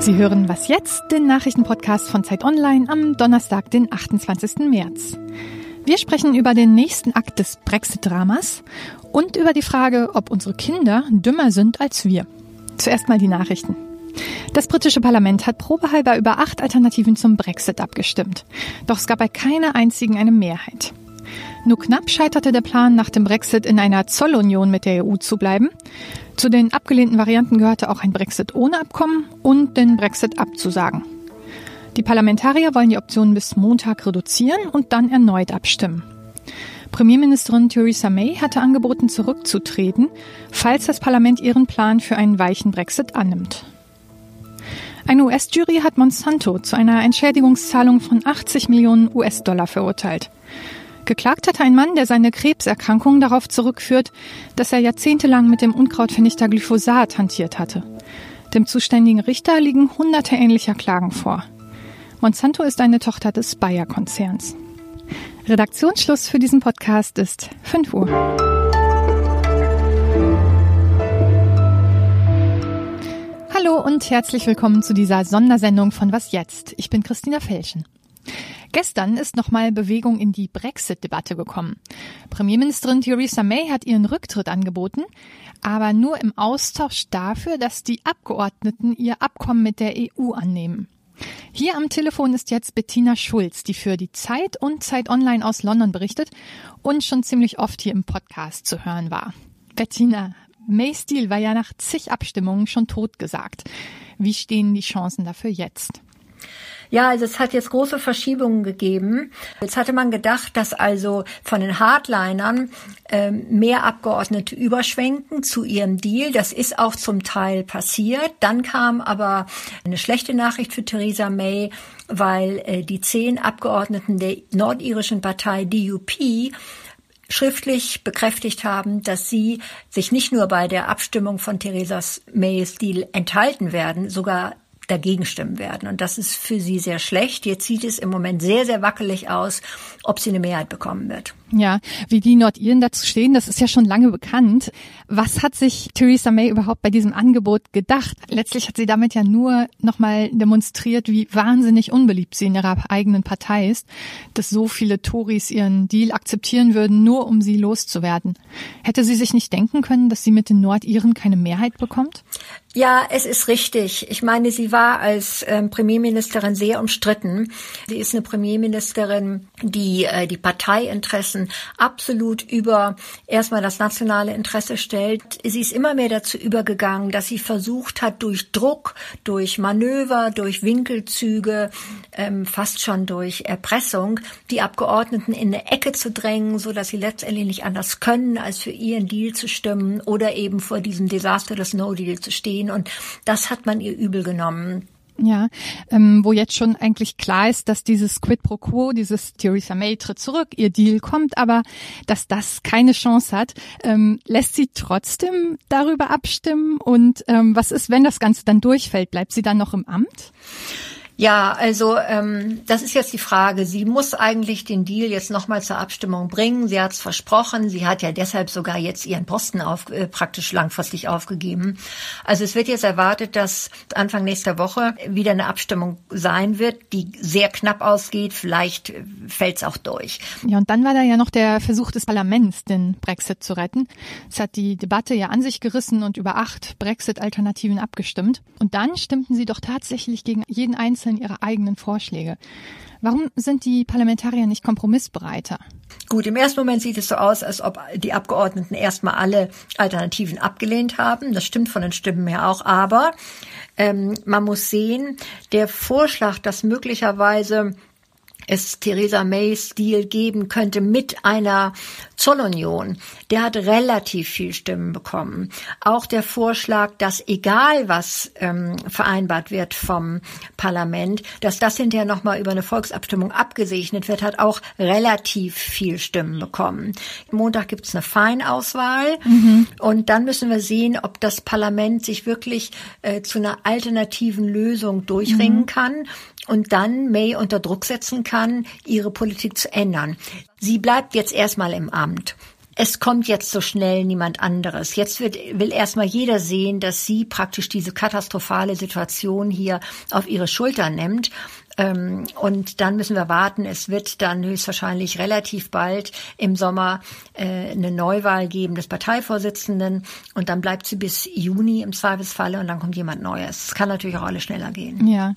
Sie hören Was jetzt, den Nachrichtenpodcast von Zeit Online am Donnerstag, den 28. März. Wir sprechen über den nächsten Akt des Brexit-Dramas und über die Frage, ob unsere Kinder dümmer sind als wir. Zuerst mal die Nachrichten. Das britische Parlament hat probehalber über acht Alternativen zum Brexit abgestimmt. Doch es gab bei keiner einzigen eine Mehrheit. Nur knapp scheiterte der Plan, nach dem Brexit in einer Zollunion mit der EU zu bleiben. Zu den abgelehnten Varianten gehörte auch ein Brexit ohne Abkommen und den Brexit abzusagen. Die Parlamentarier wollen die Optionen bis Montag reduzieren und dann erneut abstimmen. Premierministerin Theresa May hatte angeboten, zurückzutreten, falls das Parlament ihren Plan für einen weichen Brexit annimmt. Eine US-Jury hat Monsanto zu einer Entschädigungszahlung von 80 Millionen US-Dollar verurteilt. Geklagt hatte ein Mann, der seine Krebserkrankung darauf zurückführt, dass er jahrzehntelang mit dem Unkrautvernichter Glyphosat hantiert hatte. Dem zuständigen Richter liegen hunderte ähnlicher Klagen vor. Monsanto ist eine Tochter des Bayer-Konzerns. Redaktionsschluss für diesen Podcast ist 5 Uhr. Hallo und herzlich willkommen zu dieser Sondersendung von Was jetzt? Ich bin Christina Felschen. Gestern ist nochmal Bewegung in die Brexit-Debatte gekommen. Premierministerin Theresa May hat ihren Rücktritt angeboten, aber nur im Austausch dafür, dass die Abgeordneten ihr Abkommen mit der EU annehmen. Hier am Telefon ist jetzt Bettina Schulz, die für die Zeit und Zeit Online aus London berichtet und schon ziemlich oft hier im Podcast zu hören war. Bettina, Mays Deal war ja nach zig Abstimmungen schon totgesagt. Wie stehen die Chancen dafür jetzt? Ja, also es hat jetzt große Verschiebungen gegeben. Jetzt hatte man gedacht, dass also von den Hardlinern äh, mehr Abgeordnete überschwenken zu ihrem Deal. Das ist auch zum Teil passiert. Dann kam aber eine schlechte Nachricht für Theresa May, weil äh, die zehn Abgeordneten der nordirischen Partei DUP schriftlich bekräftigt haben, dass sie sich nicht nur bei der Abstimmung von Theresa Mays Deal enthalten werden, sogar dagegen stimmen werden. Und das ist für sie sehr schlecht. Jetzt sieht es im Moment sehr, sehr wackelig aus, ob sie eine Mehrheit bekommen wird. Ja, wie die Nordiren dazu stehen, das ist ja schon lange bekannt. Was hat sich Theresa May überhaupt bei diesem Angebot gedacht? Letztlich hat sie damit ja nur nochmal demonstriert, wie wahnsinnig unbeliebt sie in ihrer eigenen Partei ist, dass so viele Tories ihren Deal akzeptieren würden, nur um sie loszuwerden. Hätte sie sich nicht denken können, dass sie mit den Nordiren keine Mehrheit bekommt? Ja, es ist richtig. Ich meine, sie war als ähm, Premierministerin sehr umstritten. Sie ist eine Premierministerin, die äh, die Parteiinteressen absolut über erstmal das nationale Interesse stellt. Sie ist immer mehr dazu übergegangen, dass sie versucht hat, durch Druck, durch Manöver, durch Winkelzüge, ähm, fast schon durch Erpressung, die Abgeordneten in eine Ecke zu drängen, so dass sie letztendlich nicht anders können, als für ihren Deal zu stimmen oder eben vor diesem Desaster des No-Deal zu stehen. Und das hat man ihr übel genommen. Ja, ähm, wo jetzt schon eigentlich klar ist, dass dieses Quid pro Quo, dieses Theresa May tritt zurück, ihr Deal kommt, aber dass das keine Chance hat, ähm, lässt sie trotzdem darüber abstimmen. Und ähm, was ist, wenn das Ganze dann durchfällt? Bleibt sie dann noch im Amt? Ja, also ähm, das ist jetzt die Frage. Sie muss eigentlich den Deal jetzt nochmal zur Abstimmung bringen. Sie hat es versprochen. Sie hat ja deshalb sogar jetzt ihren Posten auf, äh, praktisch langfristig aufgegeben. Also es wird jetzt erwartet, dass Anfang nächster Woche wieder eine Abstimmung sein wird, die sehr knapp ausgeht. Vielleicht fällt es auch durch. Ja, und dann war da ja noch der Versuch des Parlaments, den Brexit zu retten. Es hat die Debatte ja an sich gerissen und über acht Brexit-Alternativen abgestimmt. Und dann stimmten sie doch tatsächlich gegen jeden einzelnen einzeln ihre eigenen Vorschläge. Warum sind die Parlamentarier nicht kompromissbereiter? Gut, im ersten Moment sieht es so aus, als ob die Abgeordneten erstmal alle Alternativen abgelehnt haben. Das stimmt von den Stimmen her auch. Aber ähm, man muss sehen, der Vorschlag, dass möglicherweise es Theresa Mays Deal geben könnte mit einer Zollunion, der hat relativ viel Stimmen bekommen. Auch der Vorschlag, dass egal was ähm, vereinbart wird vom Parlament, dass das hinterher nochmal über eine Volksabstimmung abgesegnet wird, hat auch relativ viel Stimmen bekommen. Montag gibt es eine Feinauswahl mhm. und dann müssen wir sehen, ob das Parlament sich wirklich äh, zu einer alternativen Lösung durchringen mhm. kann und dann May unter Druck setzen kann, ihre Politik zu ändern. Sie bleibt jetzt erstmal im Amt. es kommt jetzt so schnell niemand anderes. Jetzt wird, will erstmal jeder sehen, dass sie praktisch diese katastrophale Situation hier auf ihre Schulter nimmt. Ähm, und dann müssen wir warten. Es wird dann höchstwahrscheinlich relativ bald im Sommer äh, eine Neuwahl geben des Parteivorsitzenden. Und dann bleibt sie bis Juni im Zweifelsfalle und dann kommt jemand Neues. Es kann natürlich auch alles schneller gehen. Ja.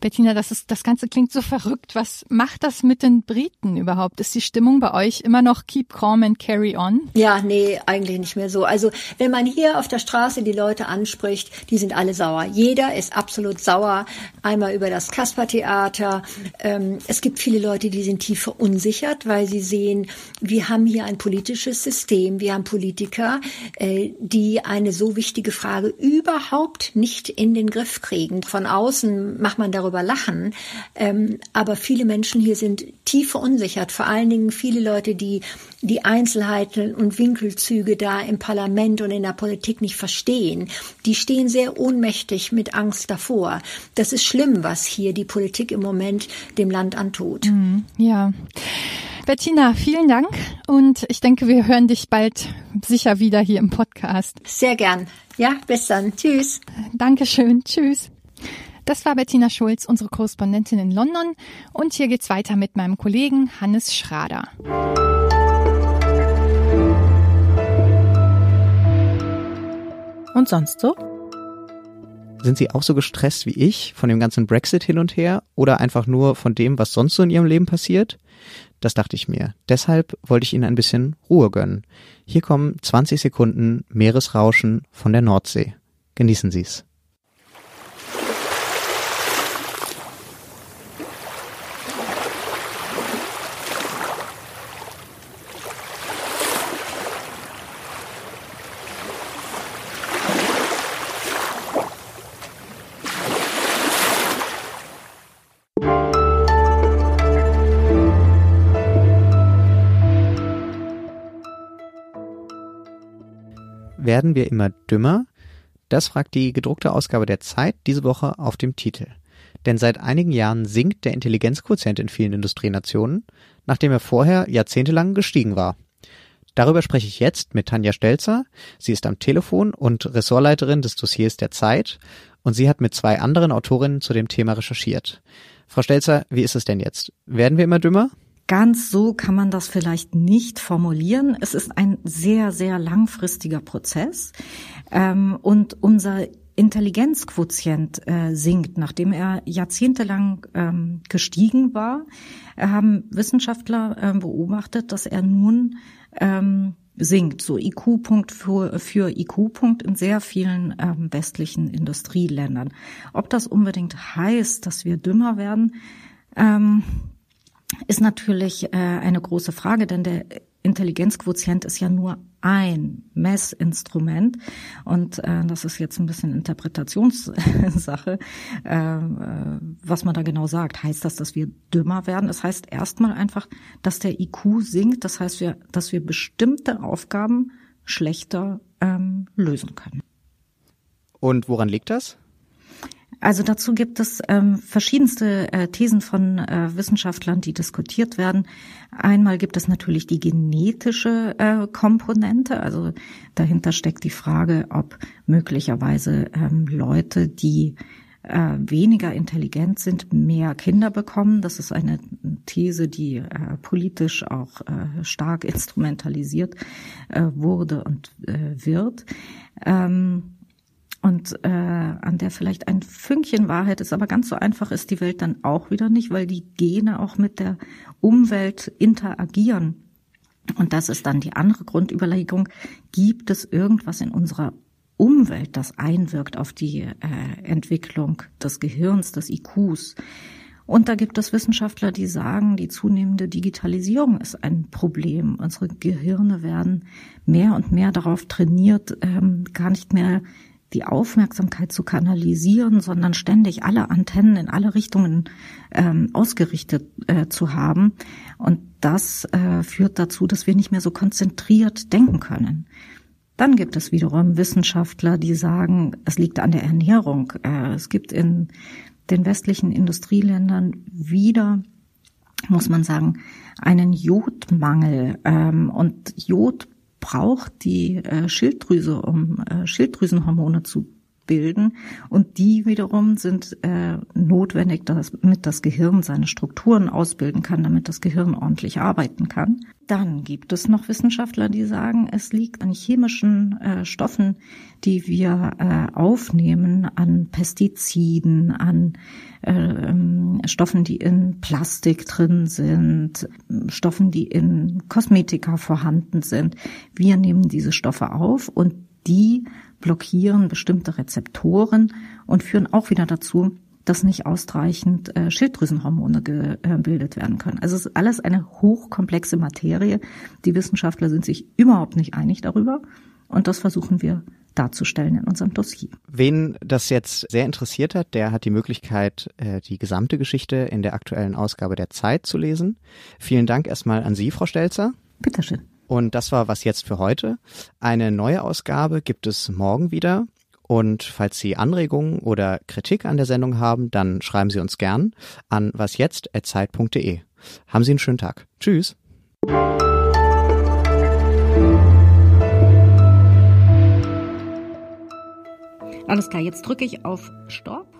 Bettina, das ist, das Ganze klingt so verrückt. Was macht das mit den Briten überhaupt? Ist die Stimmung bei euch immer noch keep calm and carry on? Ja, nee, eigentlich nicht mehr so. Also, wenn man hier auf der Straße die Leute anspricht, die sind alle sauer. Jeder ist absolut sauer. Einmal über das Kaspertheater. Ähm, es gibt viele Leute, die sind tief verunsichert, weil sie sehen, wir haben hier ein politisches System, wir haben Politiker, äh, die eine so wichtige Frage überhaupt nicht in den Griff kriegen. Von außen macht man darüber darüber lachen. Ähm, aber viele Menschen hier sind tief verunsichert. Vor allen Dingen viele Leute, die die Einzelheiten und Winkelzüge da im Parlament und in der Politik nicht verstehen. Die stehen sehr ohnmächtig mit Angst davor. Das ist schlimm, was hier die Politik im Moment dem Land antut. Mhm, ja. Bettina, vielen Dank und ich denke, wir hören dich bald sicher wieder hier im Podcast. Sehr gern. Ja, bis dann. Tschüss. Dankeschön. Tschüss. Das war Bettina Schulz, unsere Korrespondentin in London. Und hier geht's weiter mit meinem Kollegen Hannes Schrader. Und sonst so? Sind Sie auch so gestresst wie ich von dem ganzen Brexit hin und her oder einfach nur von dem, was sonst so in Ihrem Leben passiert? Das dachte ich mir. Deshalb wollte ich Ihnen ein bisschen Ruhe gönnen. Hier kommen 20 Sekunden Meeresrauschen von der Nordsee. Genießen Sie Werden wir immer dümmer? Das fragt die gedruckte Ausgabe der Zeit diese Woche auf dem Titel. Denn seit einigen Jahren sinkt der Intelligenzquotient in vielen Industrienationen, nachdem er vorher jahrzehntelang gestiegen war. Darüber spreche ich jetzt mit Tanja Stelzer. Sie ist am Telefon und Ressortleiterin des Dossiers der Zeit und sie hat mit zwei anderen Autorinnen zu dem Thema recherchiert. Frau Stelzer, wie ist es denn jetzt? Werden wir immer dümmer? Ganz so kann man das vielleicht nicht formulieren. Es ist ein sehr, sehr langfristiger Prozess. Ähm, und unser Intelligenzquotient äh, sinkt, nachdem er jahrzehntelang ähm, gestiegen war, haben Wissenschaftler äh, beobachtet, dass er nun ähm, sinkt, so IQ-Punkt für, für IQ-Punkt in sehr vielen ähm, westlichen Industrieländern. Ob das unbedingt heißt, dass wir dümmer werden, ähm, ist natürlich äh, eine große Frage, denn der Intelligenzquotient ist ja nur ein Messinstrument und äh, das ist jetzt ein bisschen Interpretationssache, äh, äh, was man da genau sagt. Heißt das, dass wir dümmer werden? Es das heißt erstmal einfach, dass der IQ sinkt. Das heißt, wir, dass wir bestimmte Aufgaben schlechter ähm, lösen können. Und woran liegt das? Also dazu gibt es ähm, verschiedenste äh, Thesen von äh, Wissenschaftlern, die diskutiert werden. Einmal gibt es natürlich die genetische äh, Komponente. Also dahinter steckt die Frage, ob möglicherweise ähm, Leute, die äh, weniger intelligent sind, mehr Kinder bekommen. Das ist eine These, die äh, politisch auch äh, stark instrumentalisiert äh, wurde und äh, wird. Ähm, und äh, an der vielleicht ein Fünkchen Wahrheit ist, aber ganz so einfach ist die Welt dann auch wieder nicht, weil die Gene auch mit der Umwelt interagieren. Und das ist dann die andere Grundüberlegung. Gibt es irgendwas in unserer Umwelt, das einwirkt auf die äh, Entwicklung des Gehirns, des IQs? Und da gibt es Wissenschaftler, die sagen, die zunehmende Digitalisierung ist ein Problem. Unsere Gehirne werden mehr und mehr darauf trainiert, ähm, gar nicht mehr die Aufmerksamkeit zu kanalisieren, sondern ständig alle Antennen in alle Richtungen ähm, ausgerichtet äh, zu haben. Und das äh, führt dazu, dass wir nicht mehr so konzentriert denken können. Dann gibt es wiederum Wissenschaftler, die sagen, es liegt an der Ernährung. Äh, es gibt in den westlichen Industrieländern wieder muss man sagen, einen Jodmangel. Ähm, und Jod braucht die äh, Schilddrüse, um äh, Schilddrüsenhormone zu bilden. Und die wiederum sind äh, notwendig, damit das Gehirn seine Strukturen ausbilden kann, damit das Gehirn ordentlich arbeiten kann. Dann gibt es noch Wissenschaftler, die sagen, es liegt an chemischen äh, Stoffen, die wir äh, aufnehmen, an Pestiziden, an äh, Stoffen, die in Plastik drin sind, Stoffen, die in Kosmetika vorhanden sind. Wir nehmen diese Stoffe auf und die blockieren bestimmte Rezeptoren und führen auch wieder dazu, dass nicht ausreichend äh, Schilddrüsenhormone gebildet werden können. Also es ist alles eine hochkomplexe Materie. Die Wissenschaftler sind sich überhaupt nicht einig darüber und das versuchen wir darzustellen in unserem Dossier. Wen das jetzt sehr interessiert hat, der hat die Möglichkeit, äh, die gesamte Geschichte in der aktuellen Ausgabe der Zeit zu lesen. Vielen Dank erstmal an Sie, Frau Stelzer. Bitteschön. Und das war was jetzt für heute. Eine neue Ausgabe gibt es morgen wieder. Und falls Sie Anregungen oder Kritik an der Sendung haben, dann schreiben Sie uns gern an wasjetzt.zeit.de. Haben Sie einen schönen Tag. Tschüss. Alles klar, jetzt drücke ich auf Stopp.